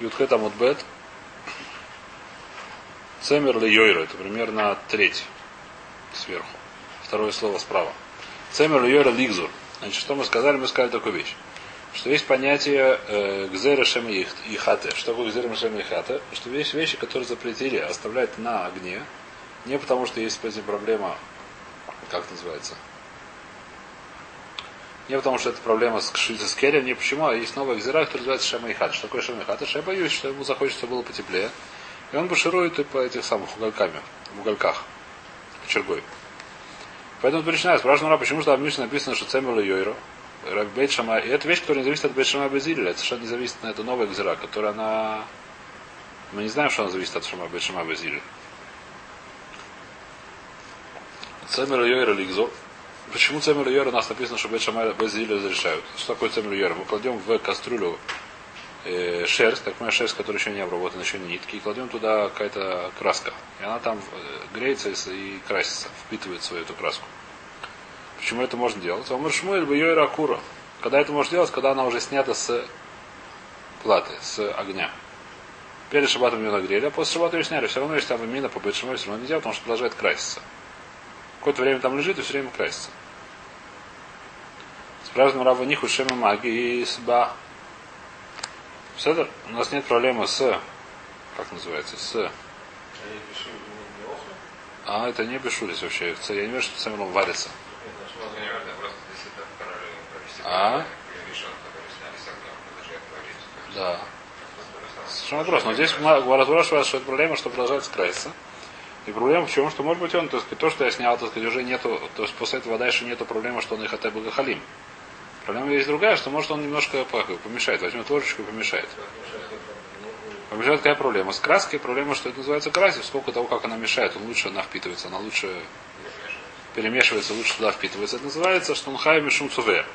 Ютхет Амудбет. Цемер ли Йойра. Это примерно треть сверху. Второе слово справа. Цемер ли Йойра Лигзур. Значит, что мы сказали? Мы сказали такую вещь. Что есть понятие э, Гзера Шем и Хате. Что такое Гзера Шем и Хате? Что есть вещи, которые запретили оставлять на огне. Не потому, что есть проблема, как называется, не потому, что это проблема с, с не почему, а есть новая гзира, которая называется Шема Ихат. Что такое Шема Ихат? Я боюсь, что ему захочется было потеплее. И он баширует и по этих самых уголками, в уголках, чергой. Поэтому начинает спрашивать, почему же там в Мишне написано, что Цемел и Йойро, Бейт и это вещь, которая не зависит от Бейт Шама Безиля, это совершенно не зависит, на это новая гзира, которая она... Мы не знаем, что она зависит от Шама Бейт Шама Безиля. Цемер и Йойро Лигзор. Почему цемер у нас написано, что Бет Шамай Безиля разрешают? Что такое цемер йора? Мы кладем в кастрюлю э, шерсть, так понимаю, шерсть, которая еще не обработана, еще не нитки, и кладем туда какая-то краска. И она там э, греется и красится, впитывает свою эту краску. Почему это можно делать? Он Шмуэль бы йора акура. Когда это можно делать? Когда она уже снята с платы, с огня. Перед шабатом ее нагрели, а после шабата ее сняли. Все равно, если там мина по все равно нельзя, потому что продолжает краситься. Какое-то время там лежит и все время красится. Спрашиваем Рава Ниху Шема Маги и Сба. Седер, у нас нет проблемы с, как называется, с... А, это не бешулис вообще. Я не вижу, что самим варится. А? Да. Совершенно вопрос. Но здесь разворачивается, что это проблема, что продолжается краситься. И проблема в чем, что может быть он, то, есть, то что я снял, так сказать, уже нету, то есть после этого дальше нету проблемы, что он их бы халим. Проблема есть другая, что может он немножко помешает, возьмет ложечку и помешает. Помешает какая проблема? С краской проблема, что это называется красить, сколько того, как она мешает, он лучше она впитывается, она лучше перемешивается, лучше туда впитывается. Это называется, что он хай мишум цувер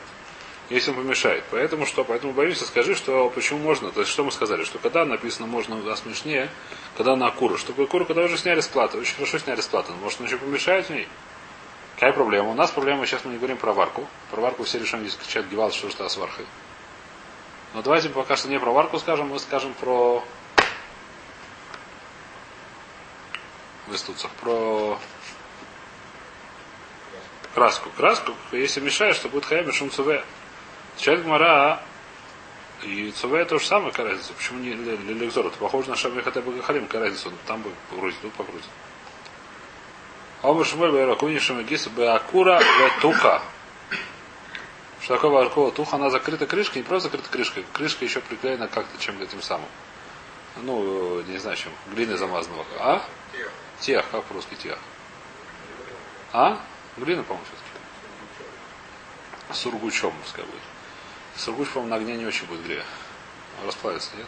если он помешает. Поэтому что? Поэтому боимся, скажи, что почему можно. То есть что мы сказали, что когда написано можно да, смешнее, когда на акуру. Что такое акура, когда уже сняли с платы. Очень хорошо сняли с платы. Может он еще помешает в ней? Какая проблема? У нас проблема, сейчас мы не говорим про варку. Про варку все решим здесь кричат гевал, что что с варкой. Но давайте пока что не про варку скажем, мы скажем про в истуцах, про краску. Краску, если мешаешь, то будет хаяб шум цуве. Человек Мара и Цуве то же самое, какая разница. Почему не Леликзор? Это похоже на Шабе хотя бы Гахалим, какая разница. Он там бы погрузит, тут погрузит. Омар Шмуль Байракуни Шамагис Беакура Ветуха. Что такое Варкова туха? Она закрыта крышкой, не просто закрыта крышкой. Крышка еще приклеена как-то чем-то этим самым. Ну, не знаю чем. Глины замазанного. А? Тех. Как по-русски тех? А? Глина, по-моему, все-таки. Сургучом, пускай будет. Сургуч, по-моему, на огне не очень будет грех. Расплавится, нет?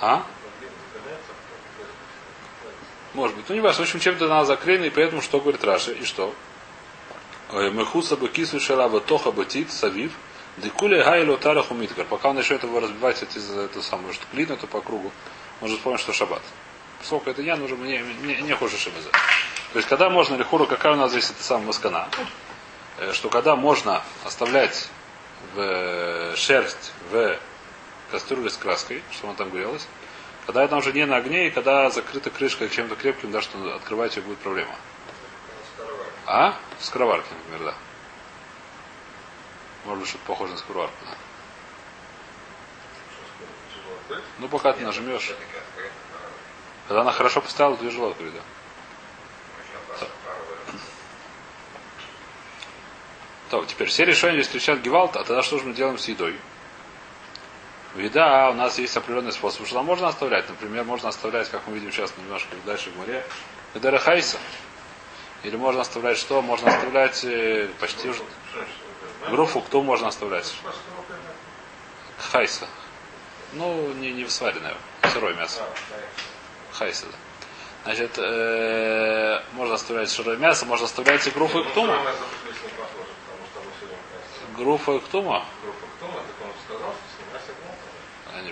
А? Может быть. Ну, не важно. В общем, чем-то она заклеена, и поэтому что говорит Раши? И что? Мехуса бы кису шараба тоха батит савив. Декуля гайло тараху миткар. Пока он еще этого разбивать эти, эту самую что глину, то по кругу, он же вспомнит, что шаббат. Сколько это я, нужно мне не, не хуже шибеза. То есть, когда можно лихуру, какая у нас здесь эта самая маскана? Э, что когда можно оставлять в э, шерсть в кастрюле с краской, что она там грелась, когда это уже не на огне, и когда закрыта крышка чем-то крепким, да, что открывать ее будет проблема. А? Скороварки, например, да. Может быть, что-то похоже на скороварку, да. Ну, пока ты нажмешь. Когда она хорошо поставила, то тяжело открыть, да. То, теперь все решения кричат Гевалт, а тогда что же мы делаем с едой? Еда, у нас есть определенный способ, что можно оставлять. Например, можно оставлять, как мы видим сейчас немножко дальше в море, Эдера Хайса. Или можно оставлять что? Можно оставлять э, почти уже... Груфу, кто можно оставлять? Хайса. Ну, не, не сваренное, сырое мясо. Хайса, да. Значит, э, можно оставлять сырое мясо, можно оставлять и груфу и ктума. Груфа и ктума?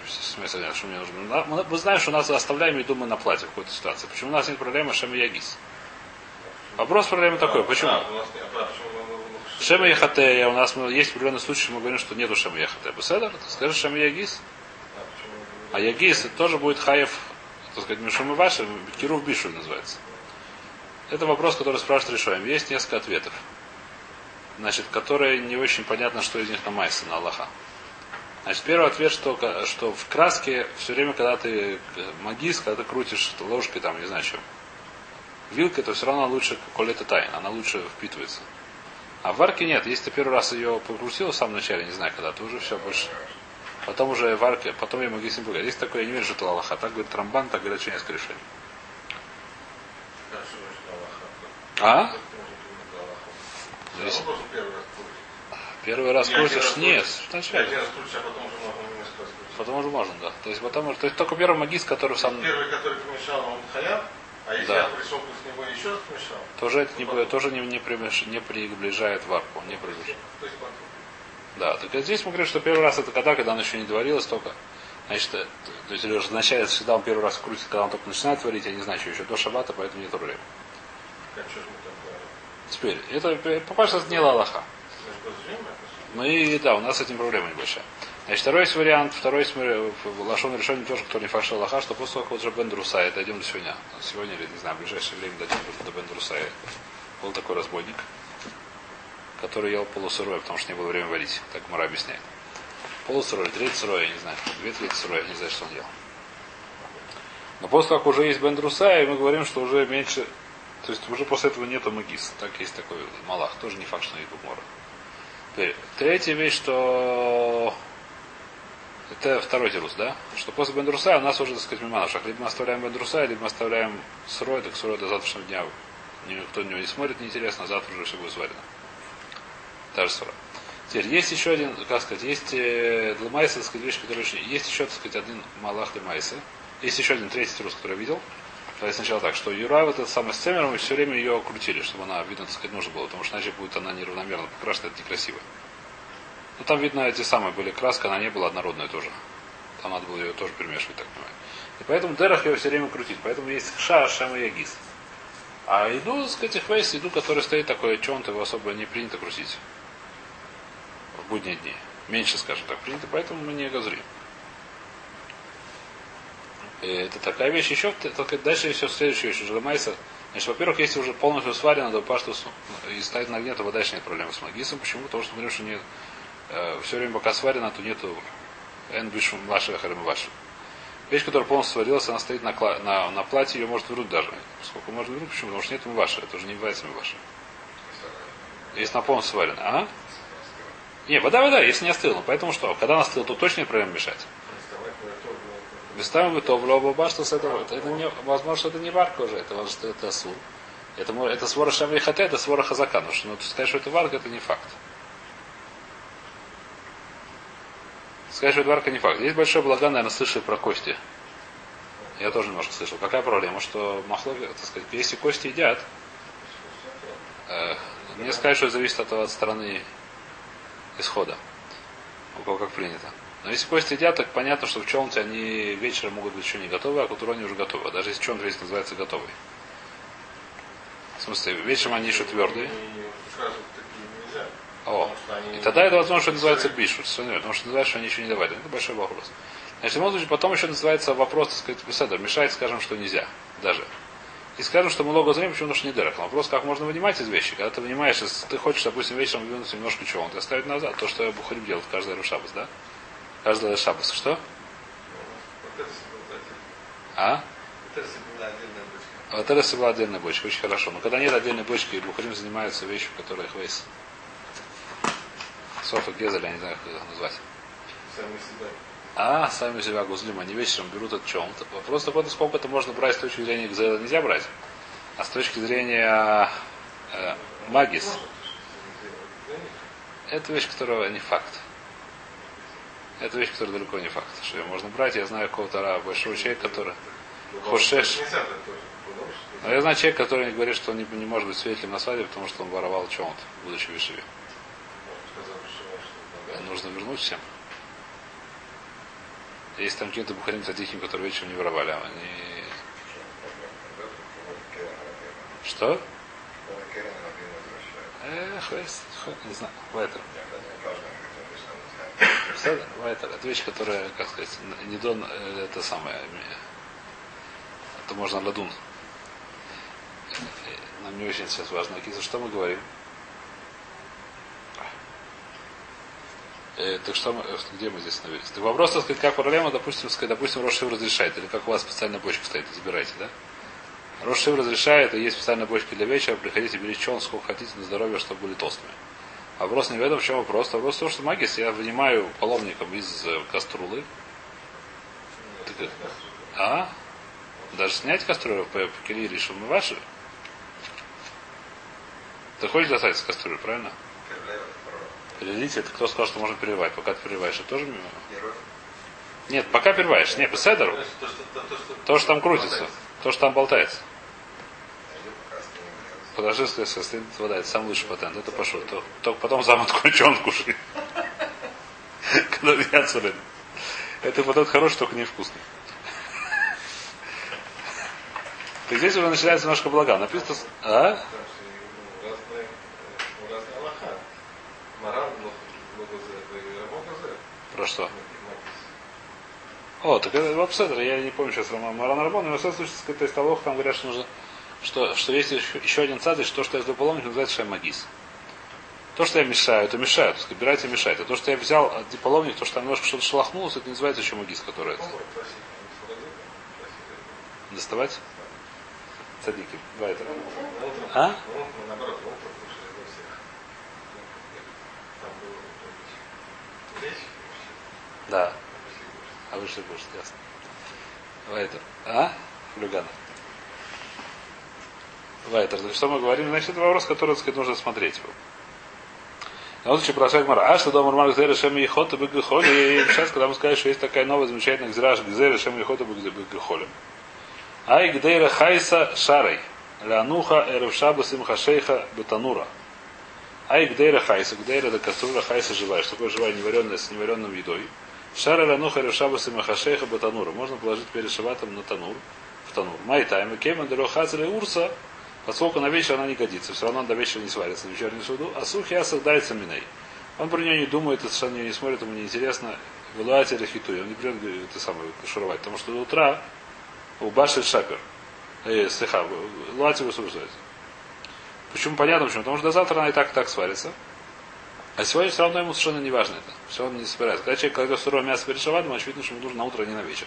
Смысл что мне нужно. Мы, знаем, что у нас оставляем еду мы на платье в какой-то ситуации. Почему у нас нет проблемы Шема Ягис? Вопрос проблемы такой. Почему? Шема Яхатея, у нас есть определенный случай, мы говорим, что нету Шема Яхатея. Беседер, скажи Шема Ягис. А Ягис это тоже будет хаев, так сказать, Мишум и Ваши, Кирув Бишу называется. Это вопрос, который спрашивает решаем. Есть несколько ответов. Значит, которые не очень понятно, что из них на Майса, на Аллаха. Значит, первый ответ, что, что в краске все время, когда ты магис, когда ты крутишь ложкой, там, не знаю чем, вилкой, то все равно лучше, коли это тайна, она лучше впитывается. А в варке нет. Если ты первый раз ее покрутил в самом начале, не знаю когда, то уже все больше. Потом уже варки, потом я с ним поговорить. Есть такое, я не верю, что это. Так говорит Трамбан, так говорят, что несколько решений. А? Здесь... Первый раз крутишь? Нет. Вначале. Потом уже можно, да. То есть, потому, то есть только первый магист, который сам... Первый, который помешал, он хаяб, а если Да. я пришел после него еще раз помешал, Тоже это не, будет- тоже не, не, примеш- не приближает варку, не приближает. то есть потом. Да, так здесь мы говорим, что первый раз это когда, когда он еще не доварилось только. Значит, э, то есть или означает, всегда он первый раз крутит, когда он только начинает варить, я не знаю, что еще до шабата, поэтому нет проблем. Что? Теперь, это, э, попасть это не Аллаха. Мы? Ну да, у нас с этим проблема небольшая. Значит, второй есть вариант, второй есть э, в Лашон решение тоже, кто не фашил Аллаха, что после того, как уже Бен Друсай, дойдем до сегодня, сегодня или, не знаю, в ближайшее время дойдем до Бен Друсая. Был такой разбойник, который ел полусырое, потому что не было времени варить, так Мара объясняет. Полусырое, треть сырое, я не знаю, две трети сырое, не знаю, что он ел. Но после того, как уже есть Бен Друсай, мы говорим, что уже меньше, то есть уже после этого нету магис. Так есть такой малах, тоже не факт, что есть Букмора. Теперь, третья вещь, что это второй тирус, да? Что после Бендруса у нас уже, так сказать, миманушах. Либо мы оставляем Бендруса, либо мы оставляем сырой, так сырой до завтрашнего дня. Никто на него не смотрит, неинтересно, а завтра уже все будет сварено. Та же сыра. Теперь есть еще один, как сказать, есть э, для Майса, так сказать, вещь, которая очень... Есть еще, так сказать, один Малах для Майса. Есть еще один третий тирус, который я видел. Давайте сначала так, что Юра вот этот самый с цемером, и все время ее крутили, чтобы она, видно, так сказать, нужно было, потому что иначе будет она неравномерно покрашена, это некрасиво. Ну там видно эти самые были краска, она не была однородная тоже. Там надо было ее тоже перемешивать, так понимаю. И поэтому Дерах ее все время крутить. Поэтому есть Ша, Шам и Ягис. А еду, так сказать, Хвейс, еду, который стоит такой, чон его особо не принято крутить. В будние дни. Меньше, скажем так, принято, поэтому мы не газрим. Это такая вещь. Еще только дальше все следующее еще Желемайса. Значит, во-первых, если уже полностью сварено до пашту и ставить на огне, то дальше нет проблем с магисом. Почему? Потому что говорим, что нет, э, все время пока сварено, то нету эн бишум ваши харем ваши. Вещь, которая полностью сварилась, она стоит на, на, на платье, ее может вернуть даже. Сколько можно вернуть? Почему? Потому что нет ваши. Это уже не является ваши. Если она полностью сварена. А? Не, вода, вода, если не остыла. Поэтому что? Когда она остыла, то точно нет проблем мешать. Виставим то в что с этого. Это не, возможно, что это не варка уже, это, что это асур. Это, это свора шавли хате, это свора хазака. Потому что ну, сказать, что это варка, это не факт. Сказать, что это варка не факт. Есть большое благо, наверное, слышали про кости. Я тоже немножко слышал. Какая проблема? Что махло, так сказать, если кости едят, э, мне сказать, что это зависит от, от стороны исхода. У кого как принято. Но если кости едят, так понятно, что в чем-то они вечером могут быть еще не готовы, а к утру они уже готовы. А даже если чем-то весь называется готовый. В смысле, вечером они еще твердые. О. И тогда это возможно, что называется бишу. Потому что называется, что они еще не давали. Это большой вопрос. Значит, в любом случае, потом еще называется вопрос, так сказать, беседа. Мешает, скажем, что нельзя. Даже. И скажем, что много зрения, почему что не дырок. Но вопрос, как можно вынимать из вещи. Когда ты вынимаешь, если ты хочешь, допустим, вечером выдвинуть немножко чего, он оставить назад. То, что я Бухарим делает каждый Рушабас, да? Каждый Шабас. Что? А? вот это была отдельная бочка. Очень хорошо. Но когда нет отдельной бочки, и Бухарим занимается вещью, которая хвейс. Софа Гезель, я не знаю, как это назвать. Сами себя. А, сами себя гузлим, они вечером берут от чем. Вопрос такой, насколько это можно брать с точки зрения Гзела нельзя брать. А с точки зрения э, магис, это вещь, которая не факт. Это вещь, которая далеко не факт. Что ее можно брать. Я знаю какого-то ра- большого человека, который... Хошеш. Но я знаю человека, который говорит, что он не, не может быть свидетелем на свадьбе, потому что он воровал чем-то, будучи в что Нужно вернуть всем. Есть там какие-то бухарим садихим, которые вечером не воровали, а они... Что? Эх, не знаю, в этом. Беседа, это, это вещь, которая, как сказать, не дон, э, это самое, это можно ладун. Нам не очень сейчас важно. Киса, что мы говорим? Э, так что мы, э, где мы здесь остановились? Так вопрос, так сказать, как проблема, допустим, сказать, допустим, Рошив разрешает, или как у вас специальная бочка стоит, избирайте, да? Рошив разрешает, и есть специальная бочка для вечера, приходите, берите чон, сколько хотите, на здоровье, чтобы были толстыми. Вопрос не в этом, в чем вопрос. Вопрос в том, что магис я вынимаю паломником из э, каструлы. Так, а? Даже снять кастрюлю по, кире решил мы ваши? Ты хочешь достать из кастрюли, правильно? Перелить, это кто сказал, что можно переливать? Пока ты переливаешь, это тоже мимо? Нет, пока переливаешь. Нет, по седеру. То, что там крутится. То, что там болтается. Подожди, если стоит вода, это самый лучший патент. Это пошел. То, только потом сам отключен кушай. Когда вьятся Это вот этот хороший, только невкусный. Так здесь уже начинается немножко блага. Написано... А? Про что? О, так это Вапседр, я не помню сейчас Маран Рабон, но в всяком случае, то есть Алох там говорят, что нужно, что, что есть еще, еще один цадыш, что, что я сдаю паломник, называется шаймагис. То, что я мешаю, это мешаю, то есть убирайте и мешайте. А то, что я взял диполомник, то, что там немножко что-то шелохнулось, это называется еще магис, который это. Доставать? Цадики. Вайтер. А? Да. А вышли кушать, ясно. Вайтер. А? Флюганов. Вайтер. Так что мы говорим? Значит, это вопрос, который, так сказать, нужно смотреть. На вот продолжает Мара. А что дома Марк Зера Шем Ехота Бегахоли. И сейчас, когда мы скажем, что есть такая новая замечательная гзираж Гзера Шем Ехота Бегахоли. Ай Гдейра Хайса Шарой. Лянуха Эревшаба Симха Шейха Бетанура. Ай Гдейра Хайса. Гдейра это кастрюля Хайса живая. Что такое живая, неваренная с неваренным едой. Шара Лянуха Эревшаба Симха Шейха Бетанура. Можно положить перед шабатом на танур. В танур. Май тайм. Кеман Дерохацеле Урса. Поскольку на вечер она не годится, все равно до вечера не сварится в вечернюю суду, а сух ясах дается миней. Он про нее не думает, это совершенно не смотрит, ему не интересно. Вылуать или хитуй. Он не придет это самое шуровать. Потому что до утра у Баши Шапер. Э, слыха, луать его. Почему понятно, почему? Потому что до завтра она и так и так сварится. А сегодня все равно ему совершенно не важно это. Все он не собирается. Когда человек кладет сырое мясо перед шавадом, очевидно, что ему нужно на утро, а не на вечер.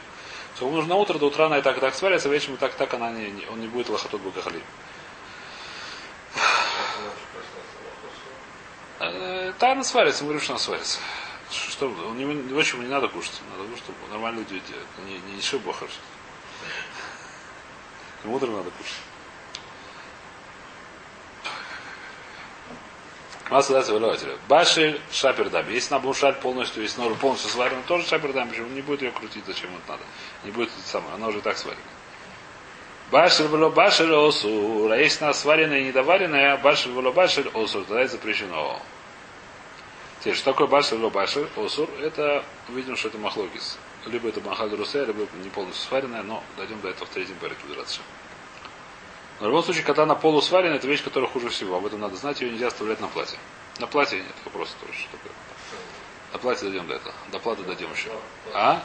Если ему нужно на утро, до утра она и так и так сварится, а вечером и так и так она не, не, он не будет лохотот букахалим. Тайна сварится, мы она сварится. Что, он не, ночью ему не надо кушать. Надо кушать, чтобы нормально люди делают. Не, не, не шибохар. Ему утром надо кушать. Масса дается вылователя. Баши шапердам. Если на бушаль полностью, если ножа полностью сварена, тоже шапердам, почему не будет ее крутить, зачем это надо. Не будет это самое, она уже так сварена. Башель было башель осур. А если она сваренная и недоваренная, башель было башель осур, тогда это запрещено. Теперь, что такое башель было башель осур? Это, видим, что это махлогис. Либо это махаль русе, либо не полностью сваренная, но дойдем до этого в третьем порядке убираться. Но в любом случае, когда она полусварена, это вещь, которая хуже всего. Об этом надо знать, ее нельзя оставлять на платье. На платье нет вопроса тоже. Что такое. На платье дойдем до этого. До платы дойдем еще. А?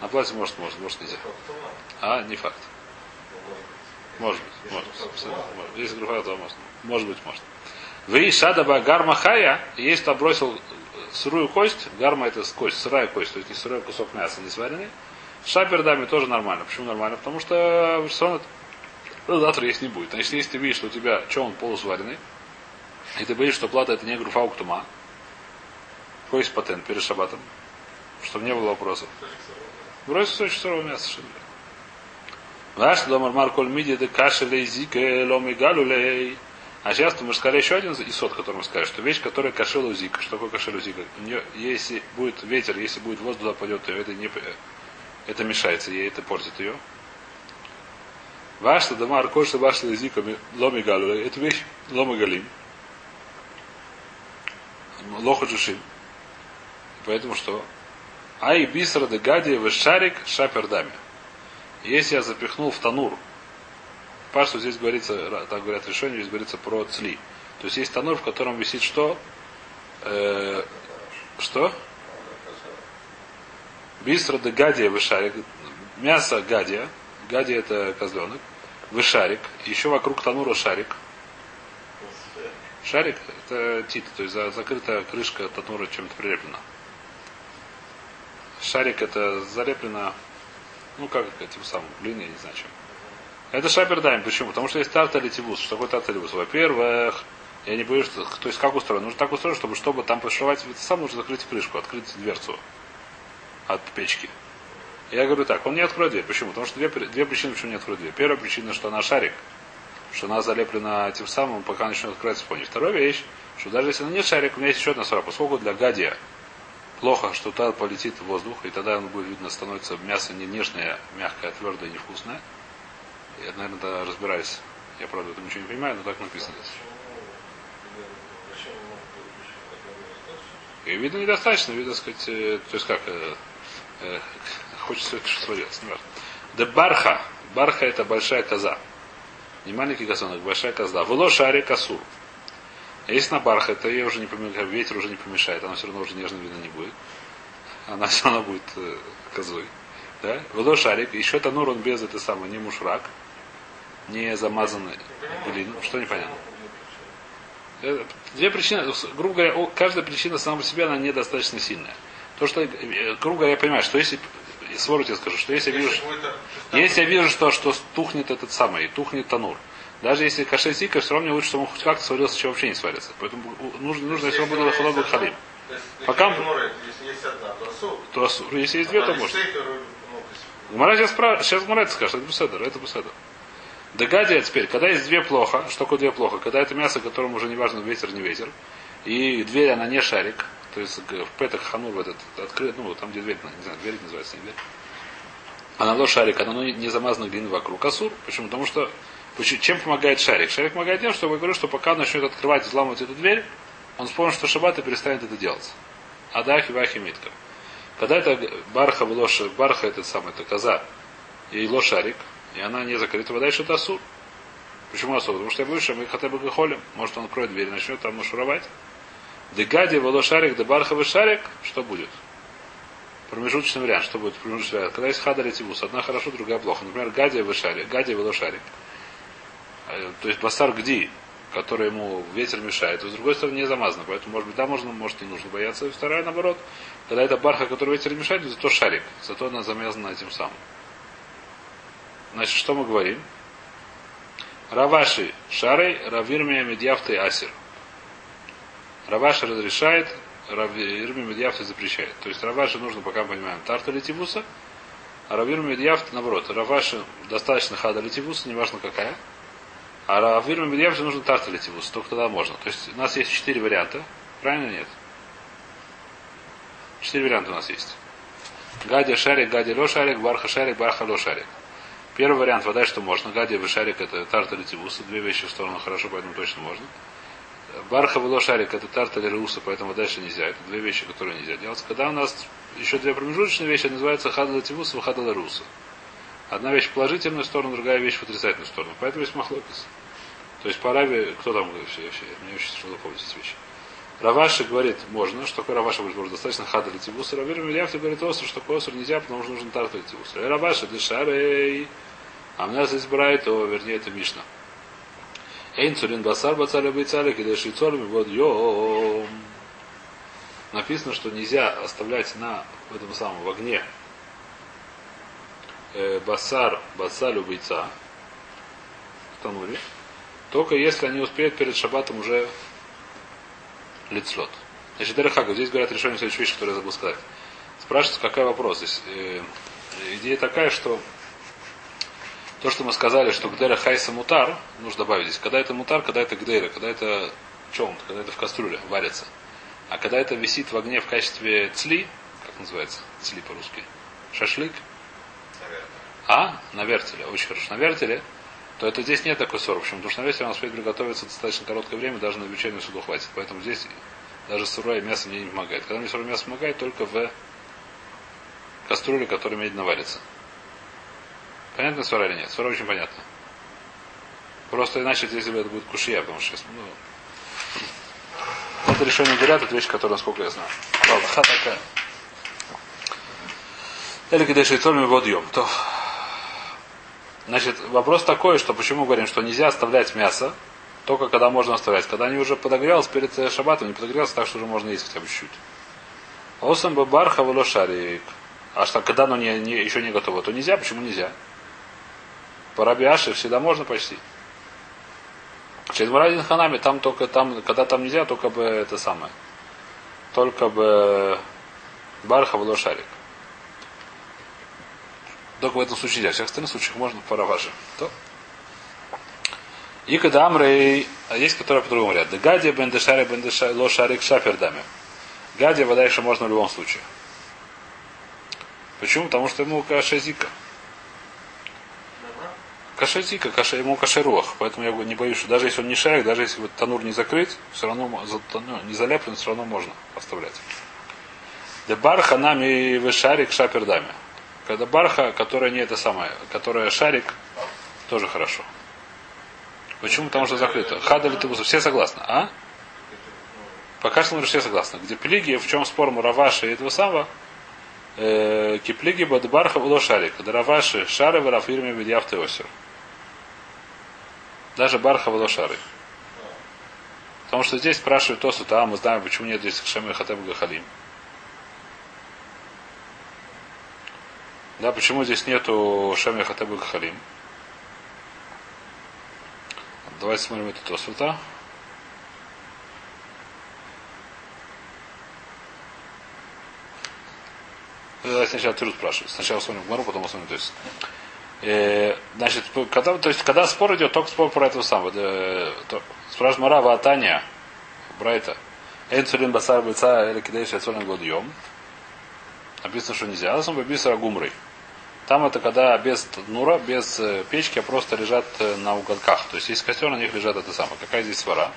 На платье может, может, может нельзя. А, не факт. Может быть, может быть. Если груха, то может. Может быть, может. Вы шадаба гарма хая, если ты бросил сырую кость, гарма это кость, сырая кость, то есть не сырой кусок мяса, не сваренный, шапердами тоже нормально. Почему нормально? Потому что равно ну, завтра есть не будет. А если, ты видишь, что у тебя что он полусваренный, и ты боишься, что плата это не груфа уктума, какой есть патент перед шабатом, чтобы не было вопросов. Брось кусочек сырого мяса, что Ваш дома Марколь Миди де каши лейзике ломи галюлей. А сейчас мы сказали еще один исот, который мы сказали, что вещь, которая кашела зика. Что такое кашела зика? У нее, если будет ветер, если будет воздух туда пойдет, то это, не, это мешается ей, это портит ее. Ваш дома Марколь ваш лейзика ломи галюлей. Это вещь ломи галим. Лоха джушим. Поэтому что? Ай бисра де гади шарик шапердами. Если я запихнул в танур, Пашту здесь говорится, так говорят решения, здесь говорится про цли. То есть есть танур, в котором висит что? Э, Что? Бистро де гадия вышарик. Мясо гадия. Гадия это козленок. Вышарик. Еще вокруг танура шарик. Шарик это тит, то есть за- закрытая крышка танура чем-то прилеплена. Шарик это залеплено, ну как этим самым, глиной, я не знаю чем. Это шапердайм. Почему? Потому что есть тарталитивус. Что такое тарталитивус? Во-первых, я не боюсь, что, то есть как устроено? Нужно так устроено, чтобы, чтобы там пошивать, сам нужно закрыть крышку, открыть дверцу от печки. Я говорю так, он не откроет дверь. Почему? Потому что две, две причины, почему не откроет дверь. Первая причина, что она шарик, что она залеплена тем самым, пока начнет открываться пони. Вторая вещь, что даже если она не шарик, у меня есть еще одна сора. Поскольку для гадия плохо, что туда полетит в воздух, и тогда он будет видно, становится мясо не нежное, мягкое, твердое, невкусное. Я, наверное, тогда разбираюсь. Я, правда, это ничего не понимаю, но так написано. И видно недостаточно, видно, сказать, э, то есть как, э, э, хочется что свалилось, не важно. Да барха. Барха это большая коза. Не маленький козонок, большая коза. Вло шаре косур. А Если на барха, это ей уже не помешает, ветер уже не помешает, она все равно уже нежно видно не будет. Она все равно будет э, козой. Да? Вло шарик. Еще танур он без это самое, не мушрак, не замазанный глину. Что непонятно? Э, Две причины, грубо говоря, каждая причина сама по себе, она недостаточно сильная. То, что, э, грубо говоря, я понимаю, что если, свору тебе скажу, что если я вижу, если я вижу, что, что тухнет этот самый, тухнет танур, даже если кашей сика, все равно мне лучше, чтобы он хоть как-то сварился, чем вообще не сварится. Поэтому нужно, нужно если он будет холодный халим. Пока- Если есть одна, то асур. если есть две, то А можно. сейфер, ну, сейчас, спра- сейчас Гмара это скажет, это беседер, это беседер. Дегадия теперь, когда есть две плохо, что такое две плохо? Когда это мясо, которому уже не важно ветер, не ветер, и дверь, она не шарик, то есть в петах ханур в этот открыт, ну, там, где дверь, не знаю, дверь называется, не дверь. Она ло шарик, она ну, не замазана глиной вокруг. Асур. Почему? Потому что чем помогает шарик? Шарик помогает тем, что я говорю, что пока он начнет открывать и взламывать эту дверь, он вспомнит, что шаббат и перестанет это делать. Адахи, вахи, митка. Когда это барха, лоша, барха это самое, это коза, и лошарик, и она не закрыта, вода еще это асур. Почему асур? Потому что я боюсь, что мы хотя бы гахолим. Может он откроет дверь и начнет там нашуровать. Дегади, волошарик, дебарховый шарик, что будет? Промежуточный вариант. Что будет промежуточный вариант? Когда есть хада ретивус, одна хорошо, другая плохо. Например, гадия вышарик, гадия волошарик. Э, То есть басар гди, который ему ветер мешает, то с другой стороны не замазано. Поэтому, может быть, да, можно, может, не нужно бояться. И вторая, наоборот, когда это барха, который ветер мешает, зато шарик. Зато она замазана этим самым. Значит, что мы говорим? Раваши шарой, равирмия медьяфты асир. Раваши разрешает, равирми медьяфты запрещает. То есть Раваши нужно, пока мы понимаем, тарта литивуса, а равирми медьяфты наоборот. Раваши достаточно хада литивуса, неважно какая. А равирми медьяфты нужно тарта литивуса, только тогда можно. То есть у нас есть четыре варианта. Правильно нет? Четыре варианта у нас есть. Гадя шарик, гадя ло шарик, барха шарик, барха ло шарик. Первый вариант, вода, что можно. Гадя и шарик это тарта литивуса. Две вещи в сторону хорошо, поэтому точно можно. Барха и шарик это тарта лируса, поэтому дальше нельзя. Это две вещи, которые нельзя делать. Когда у нас еще две промежуточные вещи, называются хада литивуса и хада лируса. Одна вещь в положительную сторону, другая вещь в отрицательную сторону. Поэтому есть махлокис. То есть по Раве, кто там вообще, вообще, мне очень тяжело помнить эти вещи. Раваши говорит, можно. Что такое говорит, можно достаточно хада литивус. Равир Мильяфти говорит, оср, что такое оср нельзя, потому что нужен тарта литивус. И Раваши, дешарей. А мне здесь брать, то вернее это Мишна. Эйн цурин басар бацаля бейцаля, кидай шейцорами, вот йом. Написано, что нельзя оставлять на в этом самом в огне э, басар, басалю бойца в тануре, только если они успеют перед шабатом уже лицлот. Значит, Дерехага, здесь говорят решение следующей вещи, которую я забыл сказать. Спрашивается, какой вопрос здесь. Э, идея такая, что то, что мы сказали, что гдера хайса мутар, нужно добавить здесь. Когда это мутар, когда это гдера, когда это чом, когда это в кастрюле варится. А когда это висит в огне в качестве цли, как называется, цли по-русски, шашлык, а, на вертеле, очень хорошо, на вертеле, то это здесь нет такой ссоры. Почему? Потому что на вертеле он успеет приготовиться достаточно короткое время, даже на вечернюю суду хватит. Поэтому здесь даже сырое мясо мне не помогает. Когда мне сырое мясо помогает, только в кастрюле, которая медленно варится. Понятно свара или нет? Свара очень понятно. Просто иначе здесь это будет кушья, потому что сейчас, ну, это решение говорят, это вещь, которая, насколько я знаю. Аллаха такая. Или когда шейцом водьем, то Значит, вопрос такой, что почему говорим, что нельзя оставлять мясо, только когда можно оставлять. Когда они уже подогрелись перед э, шабатом, не подогрелся, так что уже можно есть хотя бы чуть-чуть. Осам барха шарик. А что, когда оно не, не, еще не готово, то нельзя. Почему нельзя? По рабиаше всегда можно почти. Через Марадин Ханами, там только там, когда там нельзя, только бы это самое. Только бы барха шарик. Только в этом случае нельзя. В всех остальных случаях можно по раваже. То. И когда Амрей, а есть которые по-другому говорят. Гадия бендешари бендешари лошарик шапердами. Гадия вода еще можно в любом случае. Почему? Потому что ему кашезика. Кашезика, каша, ему кашеруах. Поэтому я не боюсь, что даже если он не шарик, даже если вот танур не закрыть, все равно ну, не залеплен, все равно можно оставлять. Дебар ханами вешарик шапердами. Когда барха, которая не это самое, которая шарик, тоже хорошо. Почему? Потому что закрыто. Хада ли Все согласны, а? Пока что мы все согласны. Где плиги, в чем спор Мураваши и этого самого? Э, киплиги бадбарха было шарик. Раваши шары в рафирме видяв теосер. Даже барха было шары. Потому что здесь спрашивают Тосу, а мы знаем, почему нет здесь Шем и Хатеб Гахалим. Да, почему здесь нету Шем и Хатеб Гахалим? Давайте смотрим это Тосфута. Давайте сначала Тирут спрашивать. Сначала смотрим Гмару, потом смотрим то есть. Э, значит, когда, то есть, когда спор идет, только спор про этого самого. Э, спрашивает Мара Ватания, Брайта. Энцулин басар быца или кидаешь отсолен год йом. Написано, что нельзя. А сам бисара гумрой. Там это когда без нура, без э, печки, а просто лежат э, на уголках. То есть есть костер, на них лежат это самое. Какая здесь свара?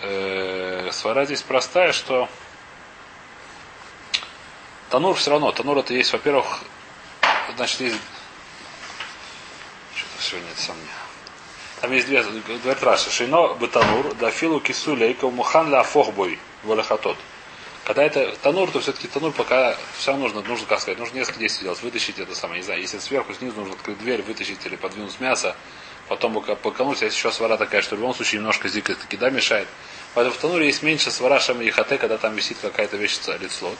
Э, свара здесь простая, что танур все равно. Танур это есть, во-первых, значит, есть что-то сегодня это сомнение. Там есть две, говорит Раши. Шейно бетанур, дафилу кису лейка мухан ля фохбой волехатот. Когда это танур, то все-таки танур пока все нужно, нужно, как сказать, нужно несколько действий делать. Вытащить это самое, не знаю, если сверху, снизу нужно открыть дверь, вытащить или подвинуть мясо, потом покануть, а если еще свара такая, что в любом случае немножко зика таки да мешает. Поэтому в тануре есть меньше свара и хате, когда там висит какая-то вещь лицлот.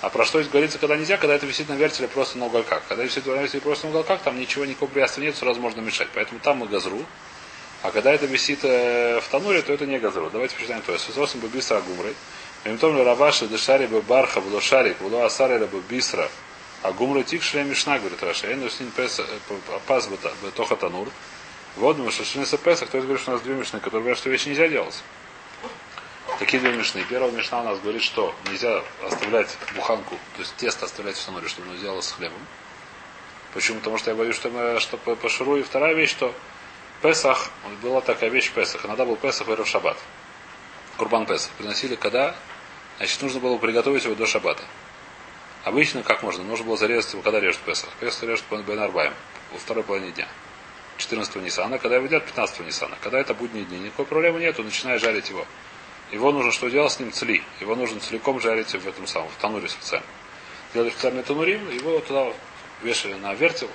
А про что здесь говорится, когда нельзя, когда это висит на вертеле просто на уголках. Когда висит на вертеле просто на уголках, там ничего, никакого препятствия нет, сразу можно мешать. Поэтому там мы газру. А когда это висит э, в тануре, то это не газру. Давайте почитаем то есть. Сососом бы быстро агумрой. Мемтом Раваши Дешари бы Барха, было Шарик, было Асари бы Бисра, а Гумра Тикшля Мишна, говорит Раша, Эйну Снин Пас Тоха Танур. Вот мы Шашин Песах, кто говорит, что у нас две мишны, которые говорят, что вещи нельзя делать. Такие две мишны. Первая мишна у нас говорит, что нельзя оставлять буханку, то есть тесто оставлять в сануре, чтобы оно сделало с хлебом. Почему? Потому что я боюсь, что, мы, что по, по шару. И вторая вещь, что Песах, была такая вещь Песах. Иногда был Песах в Шаббат. Курбан Песах. Приносили когда? Значит, нужно было приготовить его до шаббата. Обычно как можно? Нужно было зарезать его, когда режут Песах. Песах режут Бен Арбаем во второй половине дня. 14 Нисана, когда его едят 15 Нисана. Когда это будние дни, никакой проблемы нету, начинай жарить его. Его нужно что делать с ним цли. Его нужно целиком жарить в этом самом, в тануре специально. Делали специальный танурим, его туда вешали на вертел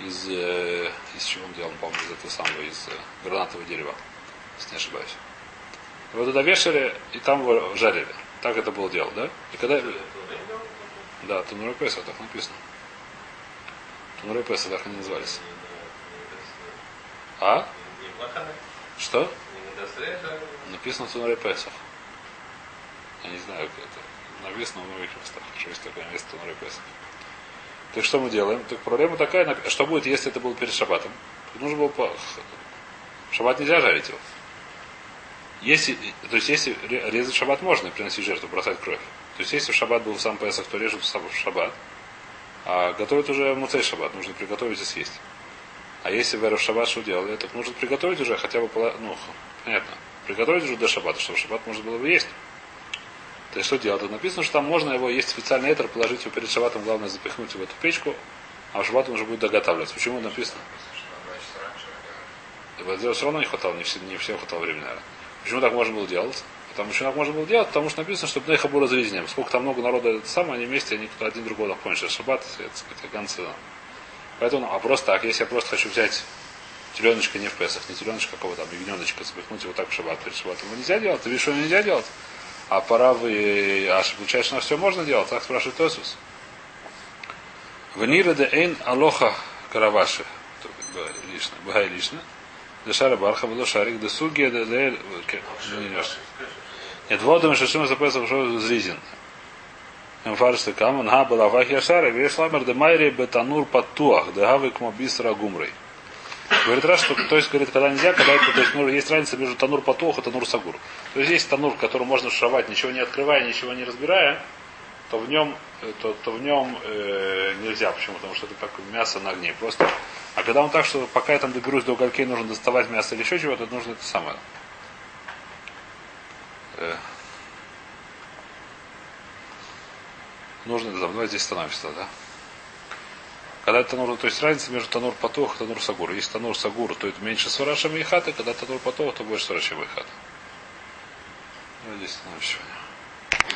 из, э, из чего он делал, помню, из этого самого, из э, гранатового дерева, если не ошибаюсь. Его туда вешали и там его жарили. Так это было дело, да? И когда... Да, Тануры Песа, так написано. Тануры Песа так они назывались. А? Что? Написано Песах. Я не знаю, как это. Написано в многих местах, что есть такое место Тануры Песах. Так что мы делаем? Так проблема такая, что будет, если это было перед шабатом? Нужно было по... Шаббат нельзя жарить его. Если, то есть, если резать шаббат можно приносить жертву, бросать кровь. То есть, если в шаббат был сам Песах, то режут в шаббат. А готовят уже муцей шаббат, нужно приготовить и съесть. А если в шаббат что делали, так нужно приготовить уже хотя бы, ну, понятно, приготовить уже до шаббата, чтобы шаббат можно было бы есть. То есть что делать? Тут написано, что там можно его есть специальный этер, положить его перед шаббатом, главное запихнуть в эту печку, а в он уже будет доготавливаться. Почему написано? Все равно не хватало, не, все, не всем хватало времени, наверное. Почему так можно было делать? Потому что так можно было делать, потому что написано, что Бнеха было разрезнием. Сколько там много народа это самое, они вместе, они кто один другого кончат. Шаббат, это, это концы. Поэтому, а просто так, если я просто хочу взять теленочка не в Песах, не теленочка какого там, ягненочка, запихнуть его так в шаббат, перед шаббатом, его нельзя делать, ты видишь, что нельзя делать. А пора вы, а получается, на все можно делать, так спрашивает Тосус. Венира де эйн алоха караваши. Лично, бхай лично. Дешара барха, было шарик, де суги, де де Нет, водом шашима за Песах шо зризин. Фаршты каман, ха была вахия шара, веш ламер де майри бетанур патуах, де гавы кмо бисра гумрой. Говорит раз, что, то есть, говорит, когда нельзя, когда это, то есть, ну, есть разница между танур патух и танур сагур. То есть, есть танур, который можно шавать, ничего не открывая, ничего не разбирая, то в нем, то, то в нем э, нельзя. Почему? Потому что это как мясо на огне. Просто. А когда он так, что пока я там доберусь до угольки, нужно доставать мясо или еще чего-то, нужно это самое. Э, нужно, давай здесь становимся, да? Когда это танур, то есть разница между танур потох и танур сагур. Если танур сагур, то это меньше свараша мейхата, когда танур потох, то больше свараша мейхата. Ну, здесь сегодня.